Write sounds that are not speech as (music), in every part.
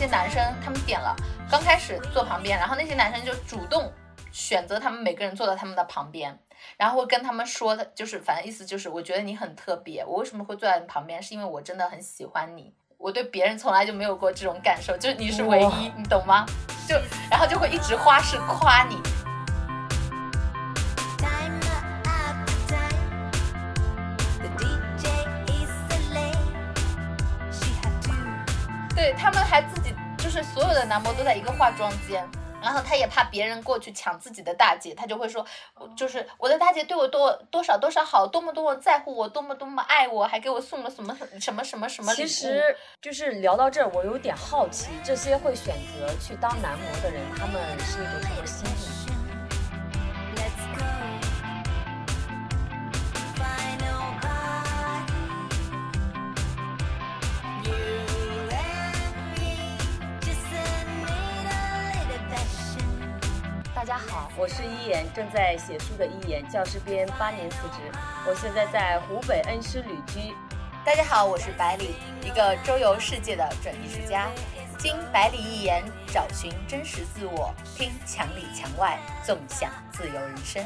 那些男生他们点了，刚开始坐旁边，然后那些男生就主动选择他们每个人坐到他们的旁边，然后会跟他们说的，就是反正意思就是，我觉得你很特别，我为什么会坐在你旁边，是因为我真的很喜欢你。我对别人从来就没有过这种感受，就是你是唯一，你懂吗？就然后就会一直花式夸你。所有的男模都在一个化妆间。然后他也怕别人过去抢自己的大姐，他就会说，就是我的大姐对我多多少多少好，多么多么在乎我，多么多么爱我，还给我送了什么什么什么什么其实就是聊到这儿，我有点好奇，这些会选择去当男模的人，他们是一种什么心理？大家好，我是一言，正在写书的一言，教师编八年辞职，我现在在湖北恩施旅居。大家好，我是百里，一个周游世界的准艺术家，经百里一言找寻真实自我，听墙里墙外，纵享自由人生。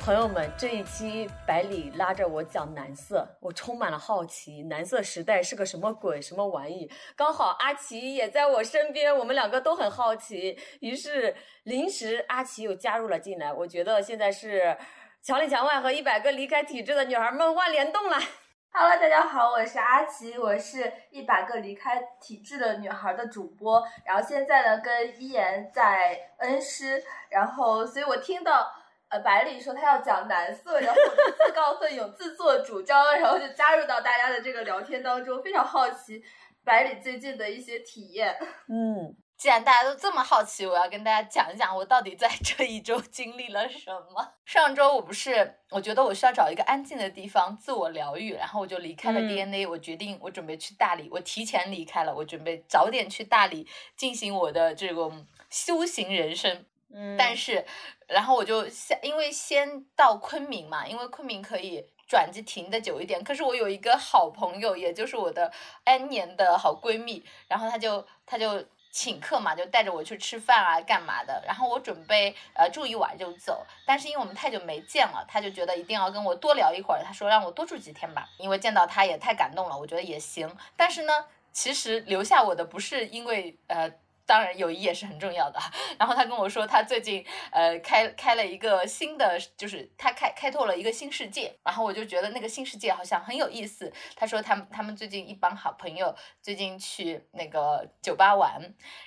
朋友们，这一期百里拉着我讲男色，我充满了好奇，男色时代是个什么鬼，什么玩意？刚好阿奇也在我身边，我们两个都很好奇，于是临时阿奇又加入了进来。我觉得现在是墙里墙外和一百个离开体制的女孩们万联动了。(laughs) Hello，大家好，我是阿奇，我是一百个离开体制的女孩的主播，然后现在呢跟一言在恩施，然后所以我听到。呃，百里说他要讲男色，然后我就自告奋勇、自作主张，然后就加入到大家的这个聊天当中，非常好奇百里最近的一些体验。(laughs) 嗯，既然大家都这么好奇，我要跟大家讲一讲我到底在这一周经历了什么。上周我不是，我觉得我需要找一个安静的地方自我疗愈，然后我就离开了 DNA，我决定我准备去大理，我提前离开了，我准备早点去大理进行我的这种修行人生。嗯，但是，然后我就先，因为先到昆明嘛，因为昆明可以转机停的久一点。可是我有一个好朋友，也就是我的 N 年的好闺蜜，然后她就她就请客嘛，就带着我去吃饭啊，干嘛的。然后我准备呃住一晚就走，但是因为我们太久没见了，她就觉得一定要跟我多聊一会儿。她说让我多住几天吧，因为见到她也太感动了，我觉得也行。但是呢，其实留下我的不是因为呃。当然，友谊也是很重要的。(laughs) 然后他跟我说，他最近呃开开了一个新的，就是他开开拓了一个新世界。然后我就觉得那个新世界好像很有意思。他说他们他们最近一帮好朋友最近去那个酒吧玩，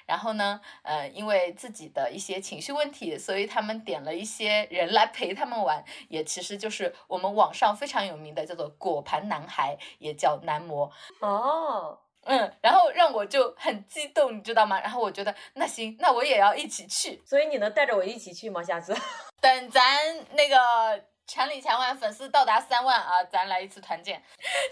然后呢，呃，因为自己的一些情绪问题，所以他们点了一些人来陪他们玩，也其实就是我们网上非常有名的叫做果盘男孩，也叫男模哦。嗯，然后让我就很激动，你知道吗？然后我觉得那行，那我也要一起去。所以你能带着我一起去吗？下次 (laughs) 等咱那个墙里墙外粉丝到达三万啊，咱来一次团建，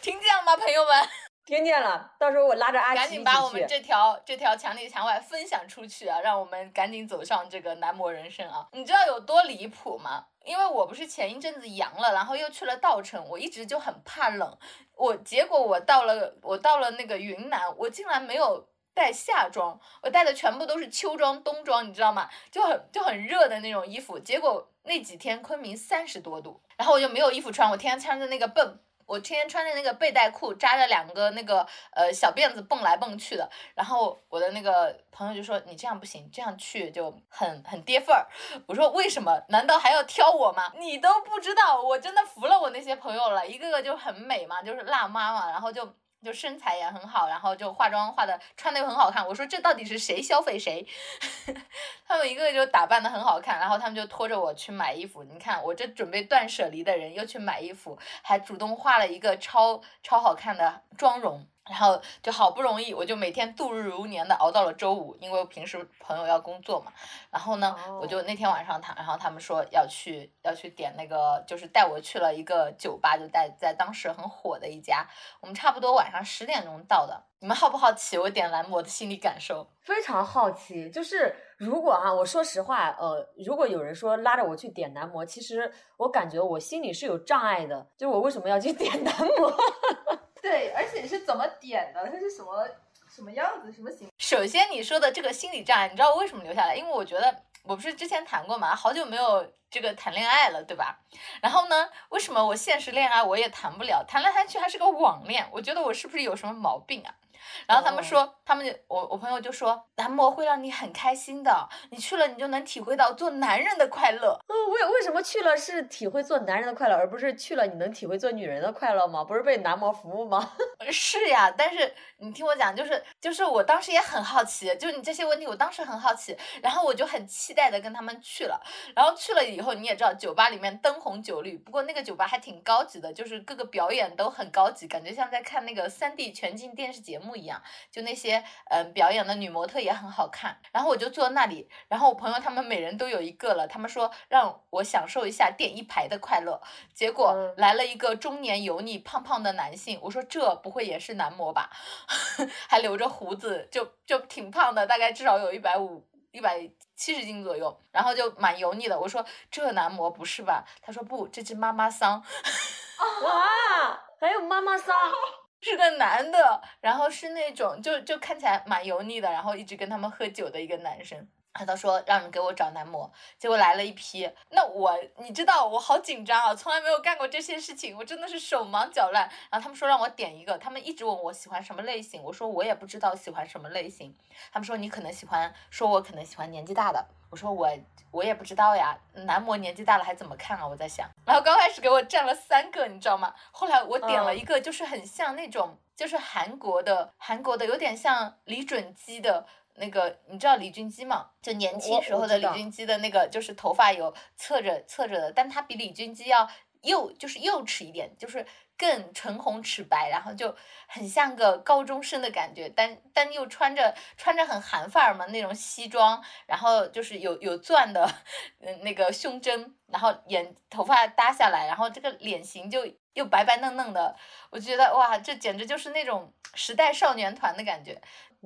听见了吗，朋友们？(laughs) 听见了。到时候我拉着阿奇赶紧把我们这条这条墙里墙外分享出去啊，让我们赶紧走上这个男模人生啊！你知道有多离谱吗？因为我不是前一阵子阳了，然后又去了稻城，我一直就很怕冷。我结果我到了我到了那个云南，我竟然没有带夏装，我带的全部都是秋装冬装，你知道吗？就很就很热的那种衣服。结果那几天昆明三十多度，然后我就没有衣服穿，我天天穿着那个笨。我天天穿着那个背带裤，扎着两个那个呃小辫子蹦来蹦去的，然后我的那个朋友就说你这样不行，这样去就很很跌份儿。我说为什么？难道还要挑我吗？你都不知道，我真的服了我那些朋友了，一个个就很美嘛，就是辣妈嘛，然后就。就身材也很好，然后就化妆化的穿的又很好看。我说这到底是谁消费谁？(laughs) 他们一个个就打扮的很好看，然后他们就拖着我去买衣服。你看我这准备断舍离的人又去买衣服，还主动画了一个超超好看的妆容。然后就好不容易，我就每天度日如年的熬到了周五，因为平时朋友要工作嘛。然后呢，我就那天晚上他，然后他们说要去要去点那个，就是带我去了一个酒吧，就在在当时很火的一家。我们差不多晚上十点钟到的。你们好不好奇我点蓝魔的心理感受？非常好奇。就是如果啊，我说实话，呃，如果有人说拉着我去点男模，其实我感觉我心里是有障碍的。就是我为什么要去点男模？对，而且是怎么点的？它是什么什么样子？什么形？首先你说的这个心理障碍，你知道我为什么留下来？因为我觉得我不是之前谈过嘛，好久没有这个谈恋爱了，对吧？然后呢，为什么我现实恋爱我也谈不了？谈来谈去还是个网恋，我觉得我是不是有什么毛病啊？然后他们说，他们就我我朋友就说，男模会让你很开心的，你去了你就能体会到做男人的快乐。嗯，为为什么去了是体会做男人的快乐，而不是去了你能体会做女人的快乐吗？不是被男模服务吗？(laughs) 是呀，但是你听我讲，就是就是我当时也很好奇，就是你这些问题，我当时很好奇，然后我就很期待的跟他们去了，然后去了以后你也知道，酒吧里面灯红酒绿，不过那个酒吧还挺高级的，就是各个表演都很高级，感觉像在看那个三 D 全景电视节目一样，就那些嗯表演的女模特也很好看，然后我就坐那里，然后我朋友他们每人都有一个了，他们说让我享受一下垫一排的快乐，结果嗯来了一个中年油腻胖胖的男性，我说这不会也是男模吧？(laughs) 还留着胡子，就就挺胖的，大概至少有一百五、一百七十斤左右，然后就蛮油腻的。我说这男模不是吧？他说不，这只妈妈桑 (laughs) 哇，还有妈妈桑，是个男的，然后是那种就就看起来蛮油腻的，然后一直跟他们喝酒的一个男生。他都说让人给我找男模，结果来了一批。那我你知道我好紧张啊，从来没有干过这些事情，我真的是手忙脚乱。然后他们说让我点一个，他们一直问我喜欢什么类型，我说我也不知道喜欢什么类型。他们说你可能喜欢，说我可能喜欢年纪大的，我说我我也不知道呀，男模年纪大了还怎么看啊？我在想。然后刚开始给我占了三个，你知道吗？后来我点了一个，就是很像那种，就是韩国的，韩国的有点像李准基的。那个你知道李俊基吗？就年轻时候的李俊基的那个，就是头发有侧着侧着的，但他比李俊基要幼，就是幼齿一点，就是更唇红齿白，然后就很像个高中生的感觉，但但又穿着穿着很韩范儿嘛那种西装，然后就是有有钻的，嗯那个胸针，然后眼头发搭下来，然后这个脸型就又白白嫩嫩的，我觉得哇，这简直就是那种时代少年团的感觉。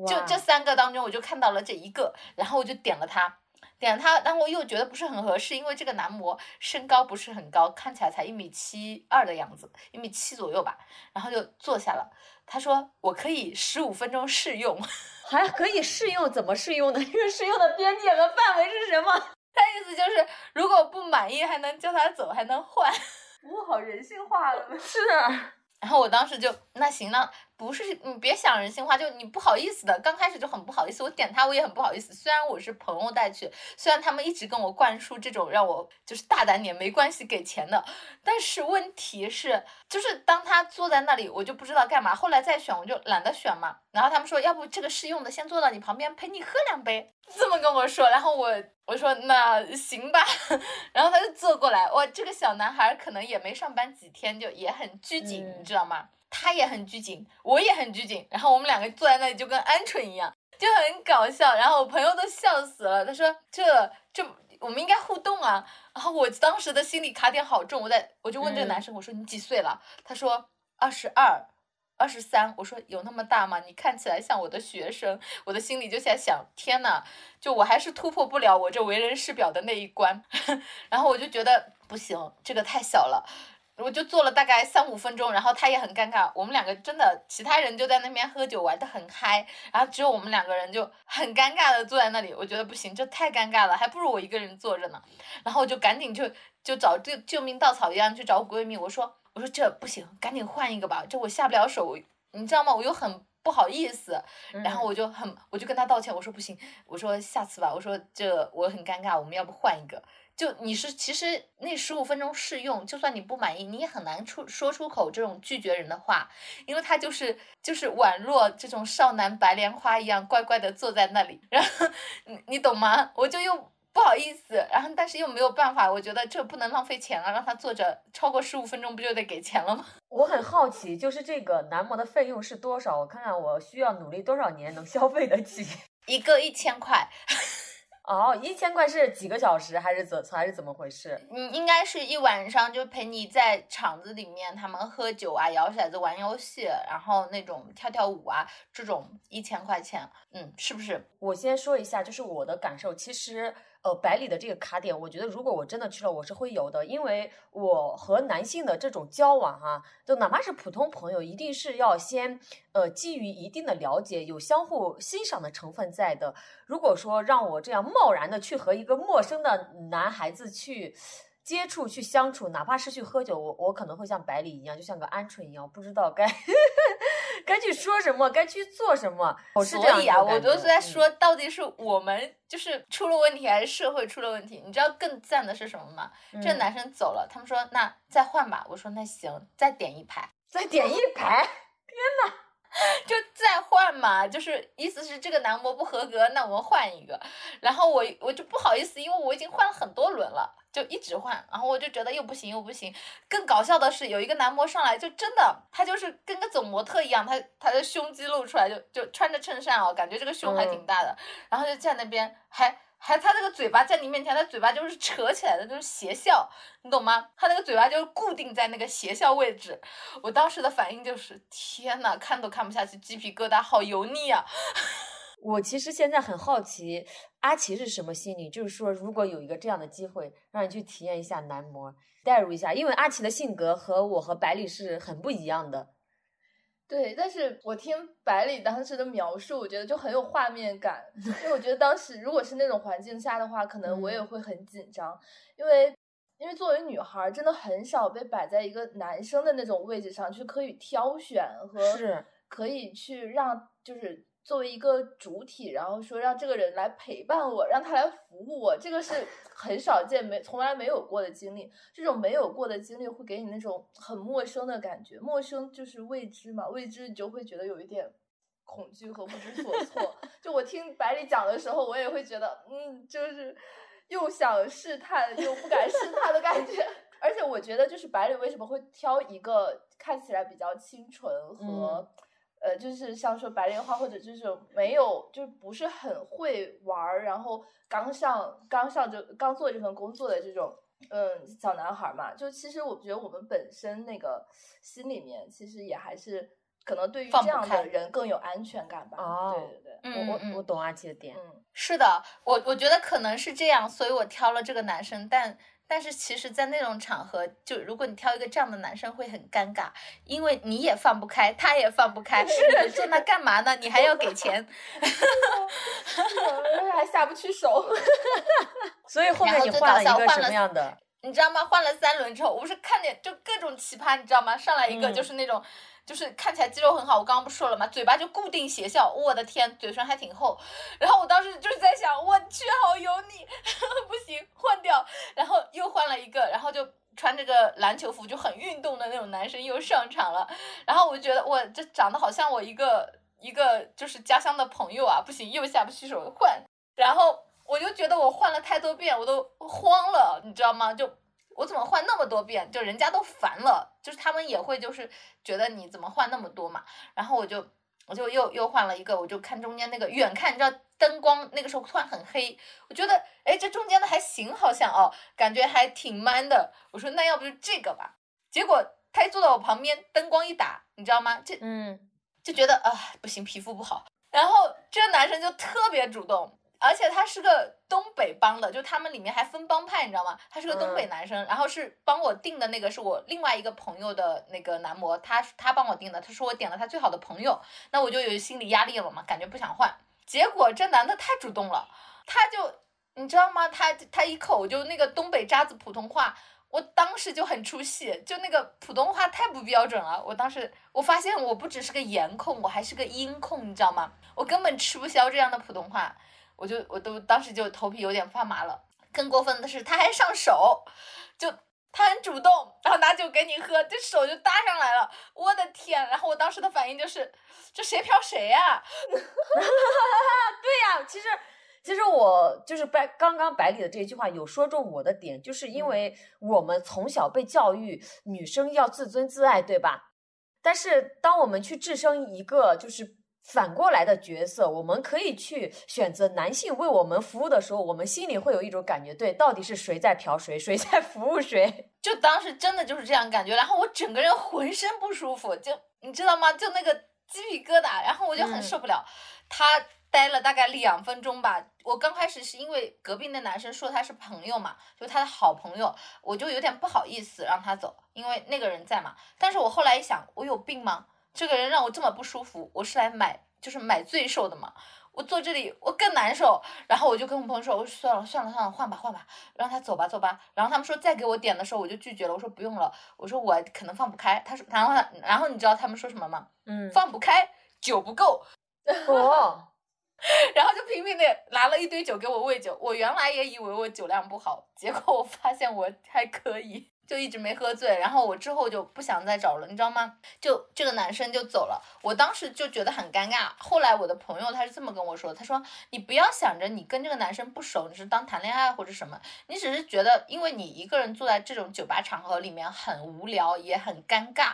就这三个当中，我就看到了这一个，然后我就点了它，点了他，但我又觉得不是很合适，因为这个男模身高不是很高，看起来才一米七二的样子，一米七左右吧，然后就坐下了。他说我可以十五分钟试用，(laughs) 还可以试用，怎么试用呢？(laughs) 这个试用的边界和范围是什么？(laughs) 他意思就是如果不满意还能叫他走，还能换。哇，好人性化了呢。是，然后我当时就那行那不是你别想人性化，就你不好意思的，刚开始就很不好意思。我点他我也很不好意思，虽然我是朋友带去，虽然他们一直跟我灌输这种让我就是大胆点没关系给钱的，但是问题是就是当他坐在那里，我就不知道干嘛。后来再选我就懒得选嘛。然后他们说要不这个试用的先坐到你旁边陪你喝两杯，这么跟我说。然后我我说那行吧，(laughs) 然后他就坐过来，哇，这个小男孩可能也没上班几天，就也很拘谨，嗯你知道吗？他也很拘谨，我也很拘谨，然后我们两个坐在那里就跟鹌鹑一样，就很搞笑。然后我朋友都笑死了，他说这这我们应该互动啊。然后我当时的心理卡点好重，我在我就问这个男生，我说你几岁了？他说二十二。二十三，我说有那么大吗？你看起来像我的学生，我的心里就在想，天呐，就我还是突破不了我这为人师表的那一关，(laughs) 然后我就觉得不行，这个太小了，我就坐了大概三五分钟，然后他也很尴尬，我们两个真的，其他人就在那边喝酒玩的很嗨，然后只有我们两个人就很尴尬的坐在那里，我觉得不行，这太尴尬了，还不如我一个人坐着呢，然后我就赶紧就就找救救命稻草一样去找我闺蜜，我说我说这不行，赶紧换一个吧，这我下不了手，你知道吗？我又很不好意思，然后我就很我就跟他道歉，我说不行，我说下次吧，我说这我很尴尬，我们要不换一个？就你是其实那十五分钟试用，就算你不满意，你也很难出说出口这种拒绝人的话，因为他就是就是宛若这种少男白莲花一样乖乖的坐在那里，然后你你懂吗？我就又不好意思，然后但是又没有办法，我觉得这不能浪费钱啊，让他坐着超过十五分钟不就得给钱了吗？(laughs) 我很好奇，就是这个男模的费用是多少？我看看我需要努力多少年能消费得起。一个一千块，哦，一千块是几个小时，还是怎还是怎么回事？嗯，应该是一晚上就陪你在场子里面，他们喝酒啊、摇骰子、玩游戏，然后那种跳跳舞啊，这种一千块钱，嗯，是不是？我先说一下，就是我的感受，其实。呃，百里的这个卡点，我觉得如果我真的去了，我是会有的，因为我和男性的这种交往哈，就哪怕是普通朋友，一定是要先呃基于一定的了解，有相互欣赏的成分在的。如果说让我这样贸然的去和一个陌生的男孩子去。接触去相处，哪怕是去喝酒，我我可能会像百里一样，就像个鹌鹑一样，不知道该该去说什么，该去做什么。所以啊，我都是在说，到底是我们就是出了问题，还是社会出了问题？你知道更赞的是什么吗？这男生走了，他们说那再换吧。我说那行，再点一排，再点一排。(laughs) 天呐，(laughs) 就再换嘛，就是意思是这个男模不合格，那我们换一个。然后我我就不好意思，因为我已经换了很多轮了。就一直换，然后我就觉得又不行又不行。更搞笑的是，有一个男模上来就真的，他就是跟个走模特一样，他他的胸肌露出来，就就穿着衬衫哦，感觉这个胸还挺大的。然后就站那边，还还他那个嘴巴在你面前，他嘴巴就是扯起来的，就是邪笑，你懂吗？他那个嘴巴就是固定在那个邪笑位置。我当时的反应就是，天呐，看都看不下去，鸡皮疙瘩，好油腻啊！(laughs) 我其实现在很好奇，阿奇是什么心理？就是说，如果有一个这样的机会，让你去体验一下男模，代入一下，因为阿奇的性格和我和百里是很不一样的。对，但是我听百里当时的描述，我觉得就很有画面感，(laughs) 因为我觉得当时如果是那种环境下的话，可能我也会很紧张，因为因为作为女孩，真的很少被摆在一个男生的那种位置上去可以挑选和是可以去让就是。作为一个主体，然后说让这个人来陪伴我，让他来服务我，这个是很少见、没从来没有过的经历。这种没有过的经历会给你那种很陌生的感觉，陌生就是未知嘛，未知你就会觉得有一点恐惧和不知所措。就我听百里讲的时候，我也会觉得，嗯，就是又想试探又不敢试探的感觉。(laughs) 而且我觉得，就是百里为什么会挑一个看起来比较清纯和。呃，就是像说白莲花，或者就是没有，就不是很会玩儿，然后刚上刚上就刚做这份工作的这种，嗯，小男孩嘛，就其实我觉得我们本身那个心里面，其实也还是可能对于这样的人更有安全感吧。哦，对对对，我我我懂阿七的点。嗯，是的，我我觉得可能是这样，所以我挑了这个男生，但。但是其实，在那种场合，就如果你挑一个这样的男生，会很尴尬，因为你也放不开，他也放不开，是坐那干嘛呢？你还要给钱，(laughs) 还下不去手，(laughs) 所以后面你换了一个什么样的？你知道吗？换了三轮之后，我不是看见就各种奇葩，你知道吗？上来一个就是那种。就是看起来肌肉很好，我刚刚不说了吗？嘴巴就固定斜笑，我的天，嘴唇还挺厚。然后我当时就是在想，我去，好油腻，(laughs) 不行，换掉。然后又换了一个，然后就穿这个篮球服，就很运动的那种男生又上场了。然后我就觉得，我这长得好像我一个一个就是家乡的朋友啊，不行，又下不去手换。然后我就觉得我换了太多遍，我都慌了，你知道吗？就。我怎么换那么多遍？就人家都烦了，就是他们也会就是觉得你怎么换那么多嘛。然后我就我就又又换了一个，我就看中间那个远看，你知道灯光那个时候突然很黑，我觉得哎这中间的还行，好像哦感觉还挺 man 的。我说那要不就这个吧。结果他一坐到我旁边，灯光一打，你知道吗？这嗯就觉得啊不行，皮肤不好。然后这个男生就特别主动。而且他是个东北帮的，就他们里面还分帮派，你知道吗？他是个东北男生，然后是帮我订的那个是我另外一个朋友的那个男模，他他帮我订的，他说我点了他最好的朋友，那我就有心理压力了嘛，感觉不想换。结果这男的太主动了，他就你知道吗？他他一口就那个东北渣子普通话，我当时就很出戏，就那个普通话太不标准了。我当时我发现我不只是个颜控，我还是个音控，你知道吗？我根本吃不消这样的普通话。我就我都当时就头皮有点发麻了，更过分的是他还上手，就他很主动，然后拿酒给你喝，这手就搭上来了，我的天！然后我当时的反应就是，这谁嫖谁呀？(laughs) 对呀，其实其实我就是白刚刚百里的这一句话有说中我的点，就是因为我们从小被教育女生要自尊自爱，对吧？但是当我们去置身一个就是。反过来的角色，我们可以去选择男性为我们服务的时候，我们心里会有一种感觉，对，到底是谁在嫖谁，谁在服务谁？(laughs) 就当时真的就是这样感觉，然后我整个人浑身不舒服，就你知道吗？就那个鸡皮疙瘩，然后我就很受不了。他待了大概两分钟吧。我刚开始是因为隔壁那男生说他是朋友嘛，就他的好朋友，我就有点不好意思让他走，因为那个人在嘛。但是我后来一想，我有病吗？这个人让我这么不舒服，我是来买就是买罪受的嘛。我坐这里我更难受，然后我就跟我朋友说，我说算了算了算了，换吧换吧，让他走吧走吧。然后他们说再给我点的时候，我就拒绝了，我说不用了，我说我可能放不开。他说，然后然后你知道他们说什么吗？嗯，放不开，酒不够。哦，(laughs) 然后就拼命的拿了一堆酒给我喂酒。我原来也以为我酒量不好，结果我发现我还可以。就一直没喝醉，然后我之后就不想再找了，你知道吗？就这个男生就走了，我当时就觉得很尴尬。后来我的朋友他是这么跟我说，他说你不要想着你跟这个男生不熟，你是当谈恋爱或者什么，你只是觉得因为你一个人坐在这种酒吧场合里面很无聊也很尴尬，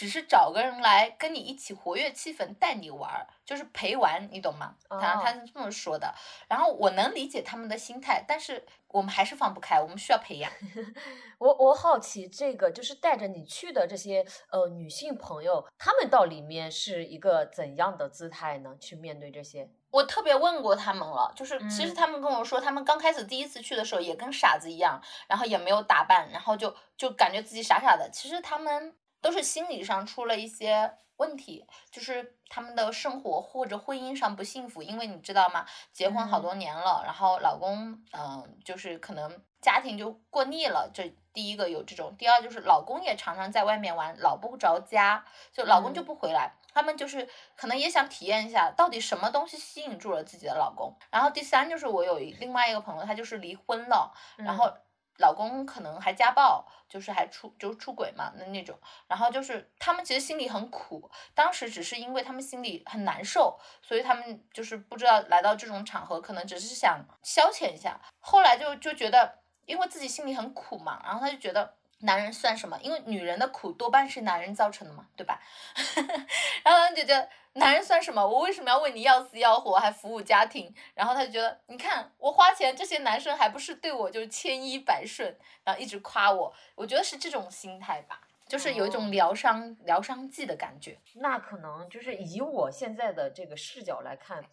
只是找个人来跟你一起活跃气氛，带你玩儿，就是陪玩，你懂吗？他他是这么说的。然后我能理解他们的心态，但是。我们还是放不开，我们需要培养。(laughs) 我我好奇，这个就是带着你去的这些呃女性朋友，她们到里面是一个怎样的姿态呢？去面对这些？我特别问过他们了，就是其实他们跟我说，他们刚开始第一次去的时候也跟傻子一样，然后也没有打扮，然后就就感觉自己傻傻的。其实他们都是心理上出了一些。问题就是他们的生活或者婚姻上不幸福，因为你知道吗？结婚好多年了，然后老公，嗯，就是可能家庭就过腻了。这第一个有这种，第二就是老公也常常在外面玩，老不着家，就老公就不回来。他们就是可能也想体验一下，到底什么东西吸引住了自己的老公。然后第三就是我有一另外一个朋友，他就是离婚了，然后。老公可能还家暴，就是还出就是出轨嘛，那那种，然后就是他们其实心里很苦，当时只是因为他们心里很难受，所以他们就是不知道来到这种场合，可能只是想消遣一下，后来就就觉得，因为自己心里很苦嘛，然后他就觉得。男人算什么？因为女人的苦多半是男人造成的嘛，对吧？(laughs) 然后他就觉得男人算什么？我为什么要为你要死要活，还服务家庭？然后他就觉得，你看我花钱，这些男生还不是对我就是千依百顺，然后一直夸我。我觉得是这种心态吧，就是有一种疗伤疗伤剂的感觉。那可能就是以我现在的这个视角来看。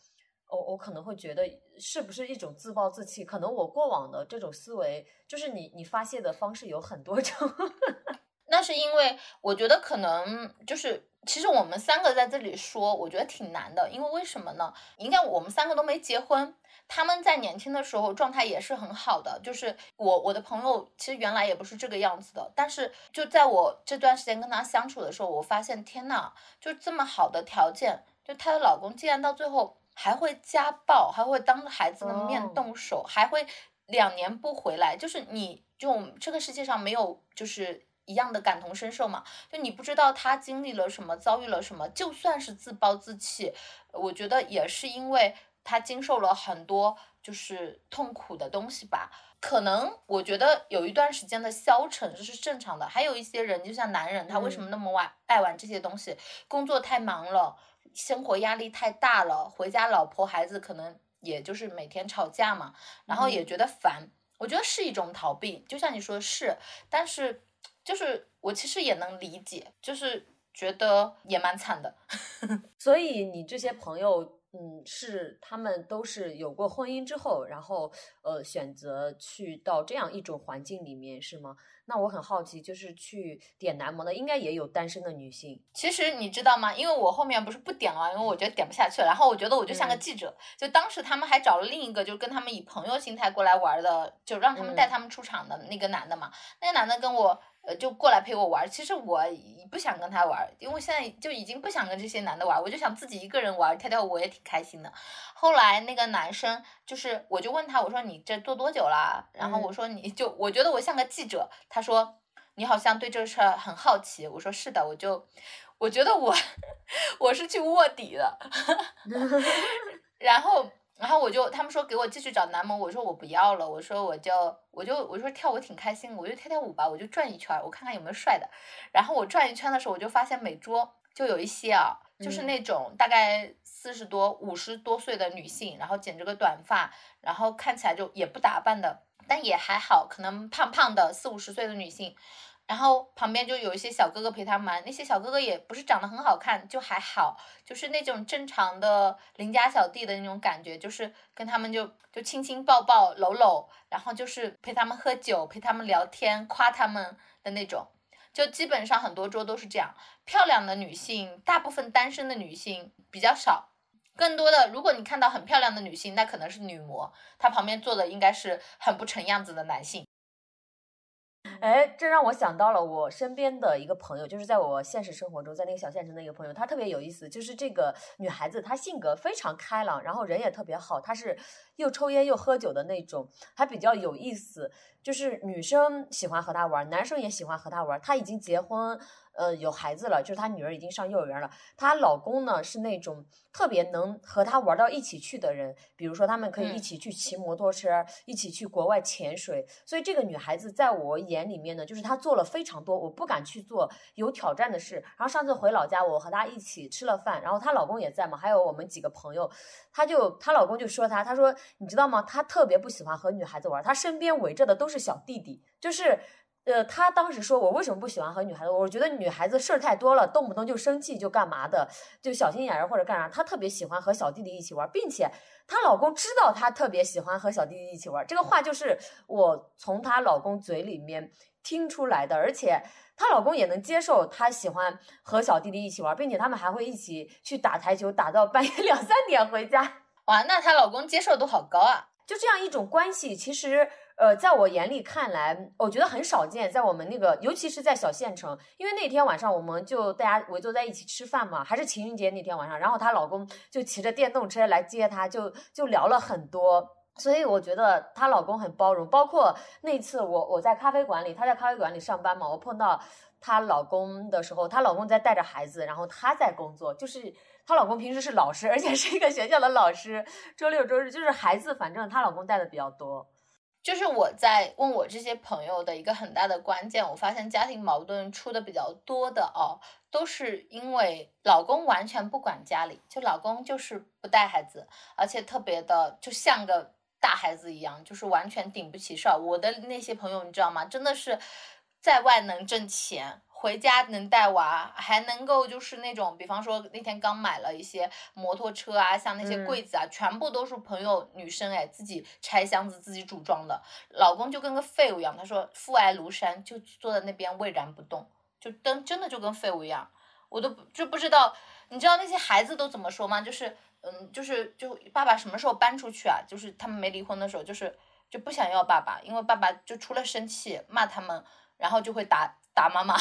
我我可能会觉得是不是一种自暴自弃？可能我过往的这种思维，就是你你发泄的方式有很多种。(laughs) 那是因为我觉得可能就是，其实我们三个在这里说，我觉得挺难的。因为为什么呢？应该我们三个都没结婚，他们在年轻的时候状态也是很好的。就是我我的朋友其实原来也不是这个样子的，但是就在我这段时间跟他相处的时候，我发现天呐，就这么好的条件，就她的老公竟然到最后。还会家暴，还会当着孩子的面动手，还会两年不回来。就是你，就这个世界上没有就是一样的感同身受嘛？就你不知道他经历了什么，遭遇了什么。就算是自暴自弃，我觉得也是因为他经受了很多就是痛苦的东西吧。可能我觉得有一段时间的消沉这是正常的。还有一些人，就像男人，他为什么那么爱爱玩这些东西？工作太忙了。生活压力太大了，回家老婆孩子可能也就是每天吵架嘛，然后也觉得烦。我觉得是一种逃避，就像你说是，但是就是我其实也能理解，就是觉得也蛮惨的。(laughs) 所以你这些朋友，嗯，是他们都是有过婚姻之后，然后呃选择去到这样一种环境里面，是吗？那我很好奇，就是去点男模的，应该也有单身的女性。其实你知道吗？因为我后面不是不点了，因为我觉得点不下去了。然后我觉得我就像个记者，就当时他们还找了另一个，就是跟他们以朋友心态过来玩的，就让他们带他们出场的那个男的嘛。那个男的跟我。呃，就过来陪我玩。其实我不想跟他玩，因为现在就已经不想跟这些男的玩，我就想自己一个人玩，跳跳舞也挺开心的。后来那个男生就是，我就问他，我说你这做多久了？然后我说你就，我觉得我像个记者。他说你好像对这个事儿很好奇。我说是的，我就我觉得我 (laughs) 我是去卧底的。(laughs) 然后。然后我就他们说给我继续找男模，我说我不要了，我说我就我就我说跳舞挺开心，我就跳跳舞吧，我就转一圈，我看看有没有帅的。然后我转一圈的时候，我就发现每桌就有一些啊，就是那种大概四十多、五十多岁的女性，然后剪着个短发，然后看起来就也不打扮的，但也还好，可能胖胖的四五十岁的女性。然后旁边就有一些小哥哥陪他玩，那些小哥哥也不是长得很好看，就还好，就是那种正常的邻家小弟的那种感觉，就是跟他们就就亲亲抱抱搂搂，然后就是陪他们喝酒，陪他们聊天，夸他们的那种，就基本上很多桌都是这样。漂亮的女性，大部分单身的女性比较少，更多的如果你看到很漂亮的女性，那可能是女模，她旁边坐的应该是很不成样子的男性。哎，这让我想到了我身边的一个朋友，就是在我现实生活中，在那个小县城的一个朋友，他特别有意思。就是这个女孩子，她性格非常开朗，然后人也特别好，她是又抽烟又喝酒的那种，还比较有意思。就是女生喜欢和她玩，男生也喜欢和她玩。她已经结婚。呃，有孩子了，就是她女儿已经上幼儿园了。她老公呢是那种特别能和她玩到一起去的人，比如说他们可以一起去骑摩托车，一起去国外潜水。所以这个女孩子在我眼里面呢，就是她做了非常多我不敢去做有挑战的事。然后上次回老家，我和她一起吃了饭，然后她老公也在嘛，还有我们几个朋友，她就她老公就说她，他说你知道吗？她特别不喜欢和女孩子玩，她身边围着的都是小弟弟，就是。呃，他当时说我为什么不喜欢和女孩子？我觉得女孩子事儿太多了，动不动就生气就干嘛的，就小心眼儿或者干啥。她特别喜欢和小弟弟一起玩，并且她老公知道她特别喜欢和小弟弟一起玩。这个话就是我从她老公嘴里面听出来的，而且她老公也能接受她喜欢和小弟弟一起玩，并且他们还会一起去打台球，打到半夜两三点回家。哇，那她老公接受度好高啊！就这样一种关系，其实。呃，在我眼里看来，我觉得很少见，在我们那个，尤其是在小县城，因为那天晚上我们就大家围坐在一起吃饭嘛，还是情人节那天晚上，然后她老公就骑着电动车来接她，就就聊了很多，所以我觉得她老公很包容。包括那次我我在咖啡馆里，她在咖啡馆里上班嘛，我碰到她老公的时候，她老公在带着孩子，然后她在工作，就是她老公平时是老师，而且是一个学校的老师，周六周日就是孩子，反正她老公带的比较多。就是我在问我这些朋友的一个很大的关键，我发现家庭矛盾出的比较多的哦，都是因为老公完全不管家里，就老公就是不带孩子，而且特别的就像个大孩子一样，就是完全顶不起事儿。我的那些朋友你知道吗？真的是在外能挣钱。回家能带娃，还能够就是那种，比方说那天刚买了一些摩托车啊，像那些柜子啊，全部都是朋友女生哎自己拆箱子自己组装的，老公就跟个废物一样。他说父爱如山，就坐在那边巍然不动，就真真的就跟废物一样。我都就不知道，你知道那些孩子都怎么说吗？就是嗯，就是就爸爸什么时候搬出去啊？就是他们没离婚的时候，就是就不想要爸爸，因为爸爸就除了生气骂他们，然后就会打打妈妈。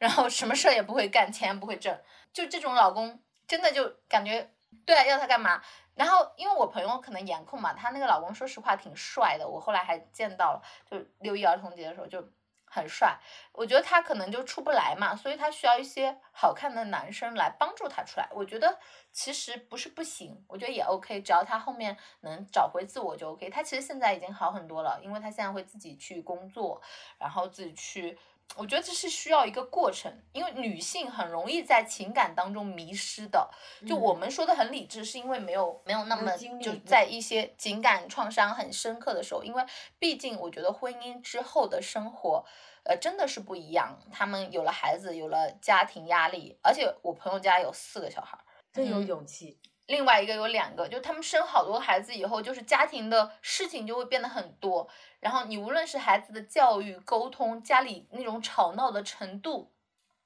然后什么事儿也不会干，钱也不会挣，就这种老公真的就感觉，对啊，要他干嘛？然后因为我朋友可能颜控嘛，她那个老公说实话挺帅的，我后来还见到了，就六一儿童节的时候就很帅。我觉得他可能就出不来嘛，所以他需要一些好看的男生来帮助他出来。我觉得其实不是不行，我觉得也 OK，只要他后面能找回自我就 OK。他其实现在已经好很多了，因为他现在会自己去工作，然后自己去。我觉得这是需要一个过程，因为女性很容易在情感当中迷失的。就我们说的很理智，是因为没有没有那么就在一些情感创伤很深刻的时候，因为毕竟我觉得婚姻之后的生活，呃，真的是不一样。他们有了孩子，有了家庭压力，而且我朋友家有四个小孩，真有勇气。另外一个有两个，就他们生好多孩子以后，就是家庭的事情就会变得很多。然后你无论是孩子的教育、沟通，家里那种吵闹的程度，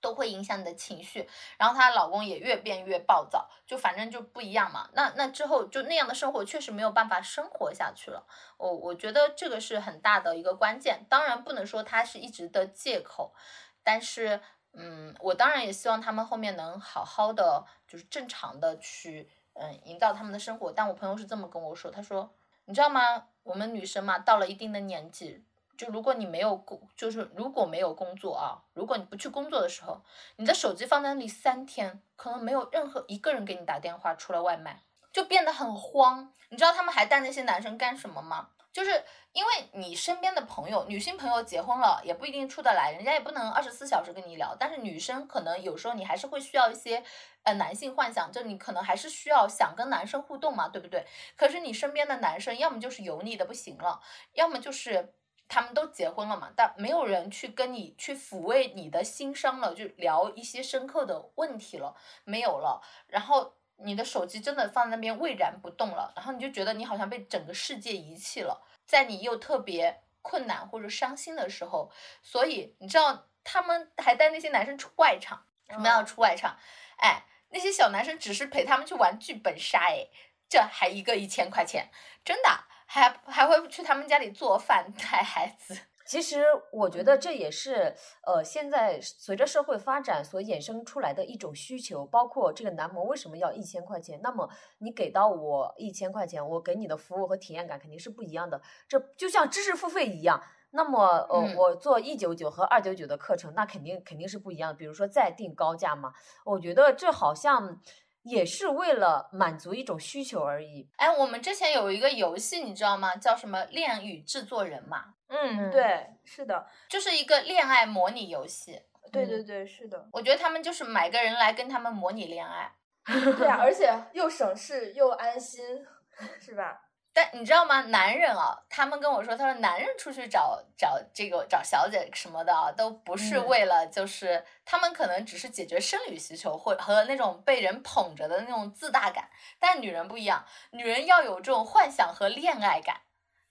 都会影响你的情绪。然后她老公也越变越暴躁，就反正就不一样嘛。那那之后就那样的生活确实没有办法生活下去了。我我觉得这个是很大的一个关键。当然不能说他是一直的借口，但是嗯，我当然也希望他们后面能好好的，就是正常的去。嗯，营造他们的生活。但我朋友是这么跟我说，他说，你知道吗？我们女生嘛，到了一定的年纪，就如果你没有工，就是如果没有工作啊，如果你不去工作的时候，你的手机放在那里三天，可能没有任何一个人给你打电话，除了外卖，就变得很慌。你知道他们还带那些男生干什么吗？就是因为你身边的朋友，女性朋友结婚了也不一定出得来，人家也不能二十四小时跟你聊。但是女生可能有时候你还是会需要一些呃男性幻想，就你可能还是需要想跟男生互动嘛，对不对？可是你身边的男生要么就是油腻的不行了，要么就是他们都结婚了嘛，但没有人去跟你去抚慰你的心伤了，就聊一些深刻的问题了，没有了。然后你的手机真的放在那边巍然不动了，然后你就觉得你好像被整个世界遗弃了，在你又特别困难或者伤心的时候，所以你知道他们还带那些男生出外场，什么要出外场？哎，那些小男生只是陪他们去玩剧本杀，哎，这还一个一千块钱，真的。还还会去他们家里做饭带孩子。其实我觉得这也是呃，现在随着社会发展所衍生出来的一种需求。包括这个男模为什么要一千块钱？那么你给到我一千块钱，我给你的服务和体验感肯定是不一样的。这就像知识付费一样。那么呃，我做一九九和二九九的课程，那肯定肯定是不一样的。比如说再定高价嘛，我觉得这好像。也是为了满足一种需求而已。哎，我们之前有一个游戏，你知道吗？叫什么《恋与制作人》嘛？嗯，对，是的，就是一个恋爱模拟游戏。对对对，是的。我觉得他们就是买个人来跟他们模拟恋爱。(laughs) 对啊，而且又省事又安心，(laughs) 是吧？但你知道吗？男人啊，他们跟我说，他说男人出去找找这个找小姐什么的啊，都不是为了，就是他们可能只是解决生理需求，或和那种被人捧着的那种自大感。但女人不一样，女人要有这种幻想和恋爱感，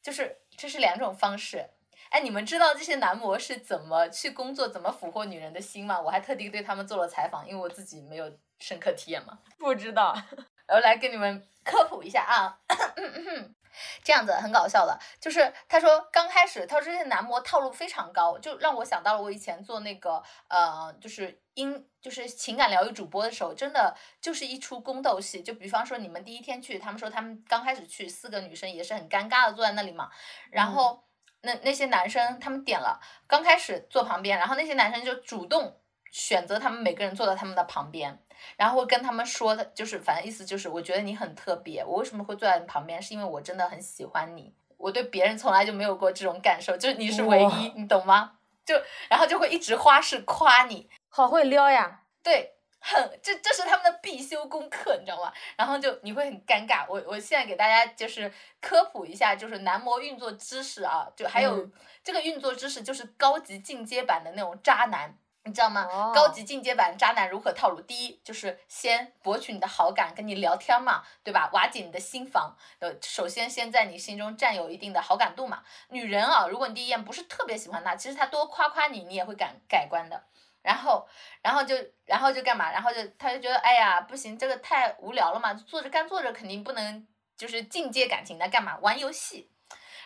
就是这是两种方式。哎，你们知道这些男模是怎么去工作，怎么俘获女人的心吗？我还特地对他们做了采访，因为我自己没有深刻体验嘛，不知道。(laughs) 我来给你们科普一下啊，(coughs) 这样子很搞笑的，就是他说刚开始他说这些男模套路非常高，就让我想到了我以前做那个呃，就是音就是情感疗愈主播的时候，真的就是一出宫斗戏。就比方说你们第一天去，他们说他们刚开始去四个女生也是很尴尬的坐在那里嘛，然后那那些男生他们点了，刚开始坐旁边，然后那些男生就主动选择他们每个人坐在他们的旁边。然后会跟他们说的，就是反正意思就是，我觉得你很特别。我为什么会坐在你旁边？是因为我真的很喜欢你。我对别人从来就没有过这种感受，就是你是唯一，你懂吗？就然后就会一直花式夸你，好会撩呀。对，很这这是他们的必修功课，你知道吗？然后就你会很尴尬。我我现在给大家就是科普一下，就是男模运作知识啊，就还有这个运作知识就是高级进阶版的那种渣男。你知道吗？高级进阶版渣男如何套路？第一就是先博取你的好感，跟你聊天嘛，对吧？瓦解你的心房。呃，首先先在你心中占有一定的好感度嘛。女人啊，如果你第一眼不是特别喜欢她，其实她多夸夸你，你也会改改观的。然后，然后就，然后就干嘛？然后就他就觉得，哎呀，不行，这个太无聊了嘛，坐着干坐着肯定不能就是进阶感情，的干嘛？玩游戏。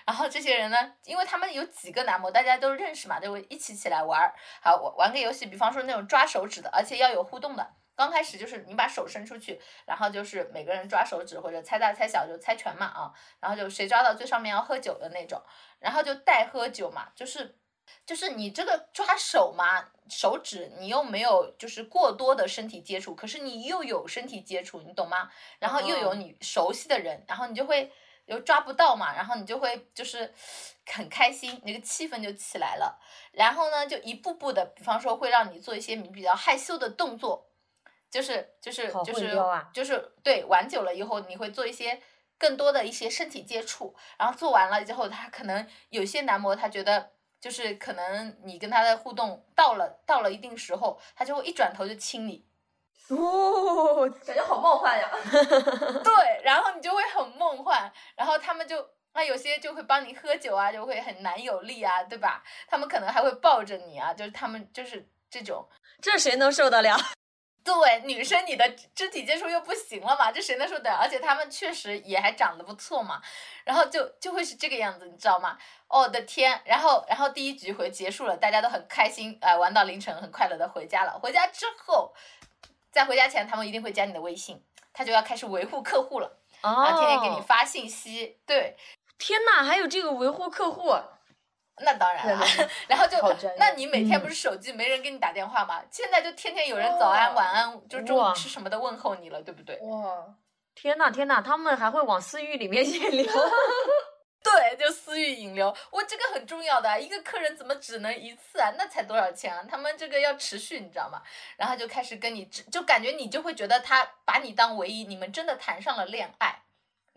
然后这些人呢，因为他们有几个男模，大家都认识嘛，就会一起起来玩儿。好，玩玩个游戏，比方说那种抓手指的，而且要有互动的。刚开始就是你把手伸出去，然后就是每个人抓手指或者猜大猜小，就猜拳嘛啊。然后就谁抓到最上面要喝酒的那种，然后就带喝酒嘛，就是就是你这个抓手嘛，手指你又没有就是过多的身体接触，可是你又有身体接触，你懂吗？然后又有你熟悉的人，然后你就会。又抓不到嘛，然后你就会就是很开心，那个气氛就起来了。然后呢，就一步步的，比方说会让你做一些你比较害羞的动作，就是就是就是就是对，玩久了以后你会做一些更多的一些身体接触。然后做完了之后，他可能有些男模他觉得就是可能你跟他的互动到了到了一定时候，他就会一转头就亲你。哦，感觉好梦幻呀！(laughs) 对，然后你就会很梦幻，然后他们就那，有些就会帮你喝酒啊，就会很男友力啊，对吧？他们可能还会抱着你啊，就是他们就是这种，这谁能受得了？对，女生你的肢体接触又不行了嘛，这谁能受得了？而且他们确实也还长得不错嘛，然后就就会是这个样子，你知道吗？我的天！然后然后第一局回结束了，大家都很开心，哎，玩到凌晨，很快乐的回家了。回家之后。在回家前，他们一定会加你的微信，他就要开始维护客户了，然后天天给你发信息。对，天呐，还有这个维护客户，那当然了。(laughs) 然后就，那你每天不是手机没人给你打电话吗？现在就天天有人早安晚安，就中午吃什么的问候你了，对不对？哇，天呐天呐，他们还会往私域里面引流。对，就私域引流，我这个很重要的，一个客人怎么只能一次啊？那才多少钱啊？他们这个要持续，你知道吗？然后就开始跟你，就感觉你就会觉得他把你当唯一，你们真的谈上了恋爱，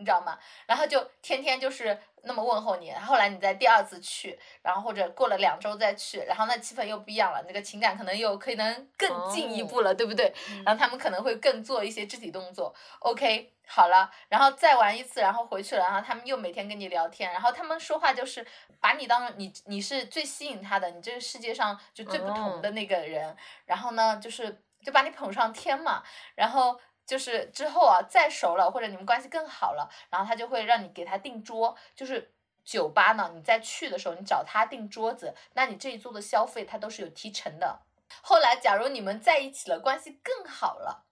你知道吗？然后就天天就是那么问候你。后来你再第二次去，然后或者过了两周再去，然后那气氛又不一样了，那个情感可能又可能更进一步了，对不对？然后他们可能会更做一些肢体动作。OK，好了，然后再玩一次，然后回去了，然后他们又每天跟你聊天，然后他们说话就是把你当成你你是最吸引他的，你这个世界上就最不同的那个人。然后呢，就是就把你捧上天嘛，然后。就是之后啊，再熟了或者你们关系更好了，然后他就会让你给他订桌，就是酒吧呢，你再去的时候你找他订桌子，那你这一桌的消费他都是有提成的。后来假如你们在一起了，关系更好了，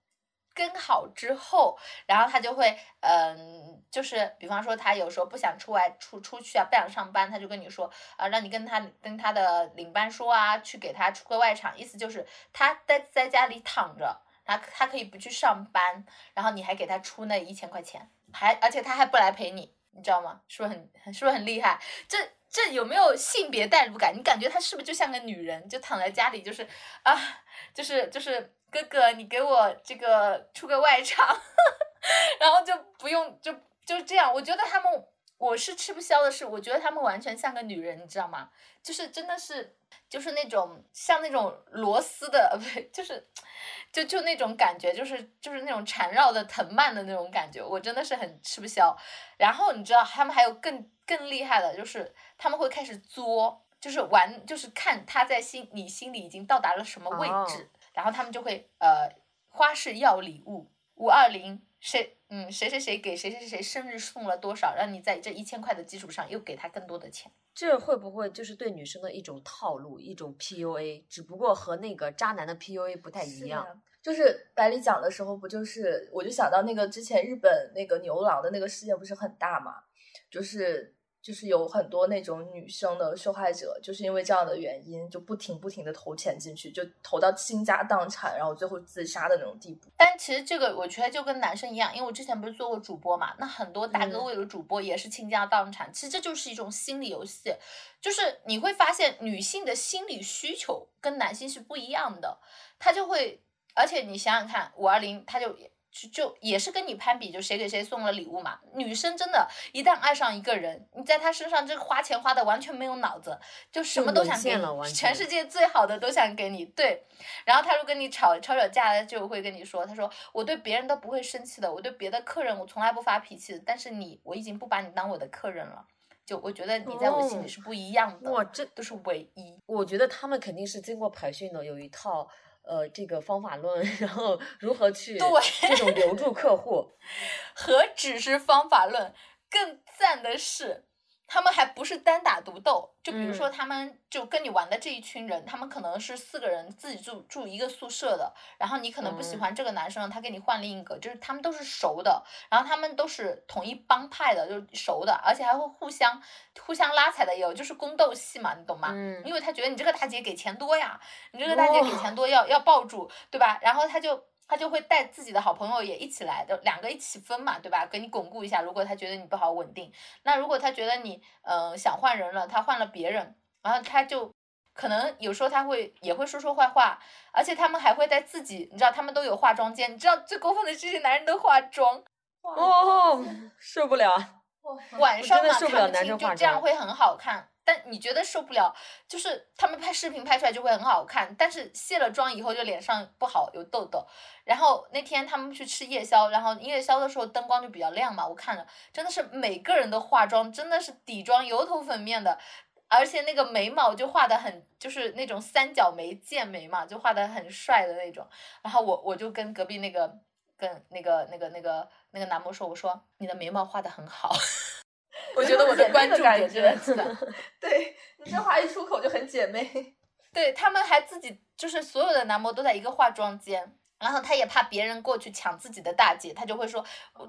更好之后，然后他就会，嗯，就是比方说他有时候不想出外出出去啊，不想上班，他就跟你说啊，让你跟他跟他的领班说啊，去给他出个外场，意思就是他在在家里躺着。他他可以不去上班，然后你还给他出那一千块钱，还而且他还不来陪你，你知道吗？是不是很 (laughs) 是不是很厉害？这这有没有性别代入感？你感觉他是不是就像个女人，就躺在家里，就是啊，就是就是哥哥，你给我这个出个外场，(laughs) 然后就不用就就这样。我觉得他们我是吃不消的，是我觉得他们完全像个女人，你知道吗？就是真的是。就是那种像那种螺丝的，(laughs) 不对，就是，就就那种感觉，就是就是那种缠绕的藤蔓的那种感觉，我真的是很吃不消。然后你知道他们还有更更厉害的，就是他们会开始作，就是玩，就是看他在心你心里已经到达了什么位置，然后他们就会呃花式要礼物，五二零谁嗯谁谁谁给谁谁谁生日送了多少，让你在这一千块的基础上又给他更多的钱。这会不会就是对女生的一种套路，一种 PUA？只不过和那个渣男的 PUA 不太一样。就是百里讲的时候，不就是，我就想到那个之前日本那个牛郎的那个事件，不是很大嘛？就是。就是有很多那种女生的受害者，就是因为这样的原因，就不停不停的投钱进去，就投到倾家荡产，然后最后自杀的那种地步。但其实这个我觉得就跟男生一样，因为我之前不是做过主播嘛，那很多大哥为了主播也是倾家荡产。其实这就是一种心理游戏，就是你会发现女性的心理需求跟男性是不一样的，他就会，而且你想想看，五二零他就。就就也是跟你攀比，就谁给谁送了礼物嘛。女生真的，一旦爱上一个人，你在他身上这个花钱花的完全没有脑子，就什么都想给你，全世界最好的都想给你。对，然后他如果跟你吵吵吵架，就会跟你说，他说我对别人都不会生气的，我对别的客人我从来不发脾气，但是你我已经不把你当我的客人了，就我觉得你在我心里是不一样的。哇，这都是唯一。我觉得他们肯定是经过培训的，有一套。呃，这个方法论，(laughs) 然后如何去对这种留住客户，(laughs) 何止是方法论，更赞的是。他们还不是单打独斗，就比如说他们就跟你玩的这一群人，他们可能是四个人自己住住一个宿舍的，然后你可能不喜欢这个男生，他给你换另一个，就是他们都是熟的，然后他们都是同一帮派的，就是熟的，而且还会互相互相拉踩的，也有就是宫斗戏嘛，你懂吗？嗯，因为他觉得你这个大姐给钱多呀，你这个大姐给钱多要要抱住，对吧？然后他就。他就会带自己的好朋友也一起来的，两个一起分嘛，对吧？给你巩固一下。如果他觉得你不好稳定，那如果他觉得你嗯想换人了，他换了别人，然后他就可能有时候他会也会说说坏话，而且他们还会在自己，你知道他们都有化妆间，你知道最过分的这些男人都化妆，哦，受不了，晚上嘛，他们就这样会很好看。但你觉得受不了，就是他们拍视频拍出来就会很好看，但是卸了妆以后就脸上不好，有痘痘。然后那天他们去吃夜宵，然后夜宵的时候灯光就比较亮嘛，我看了，真的是每个人的化妆真的是底妆油头粉面的，而且那个眉毛就画的很，就是那种三角眉剑眉嘛，就画的很帅的那种。然后我我就跟隔壁那个跟那个那个那个那个男模说，我说你的眉毛画的很好。(laughs) 我觉得我的关注点真的，(laughs) 对你这话一出口就很姐妹。(laughs) 对他们还自己就是所有的男模都在一个化妆间，然后他也怕别人过去抢自己的大姐，他就会说，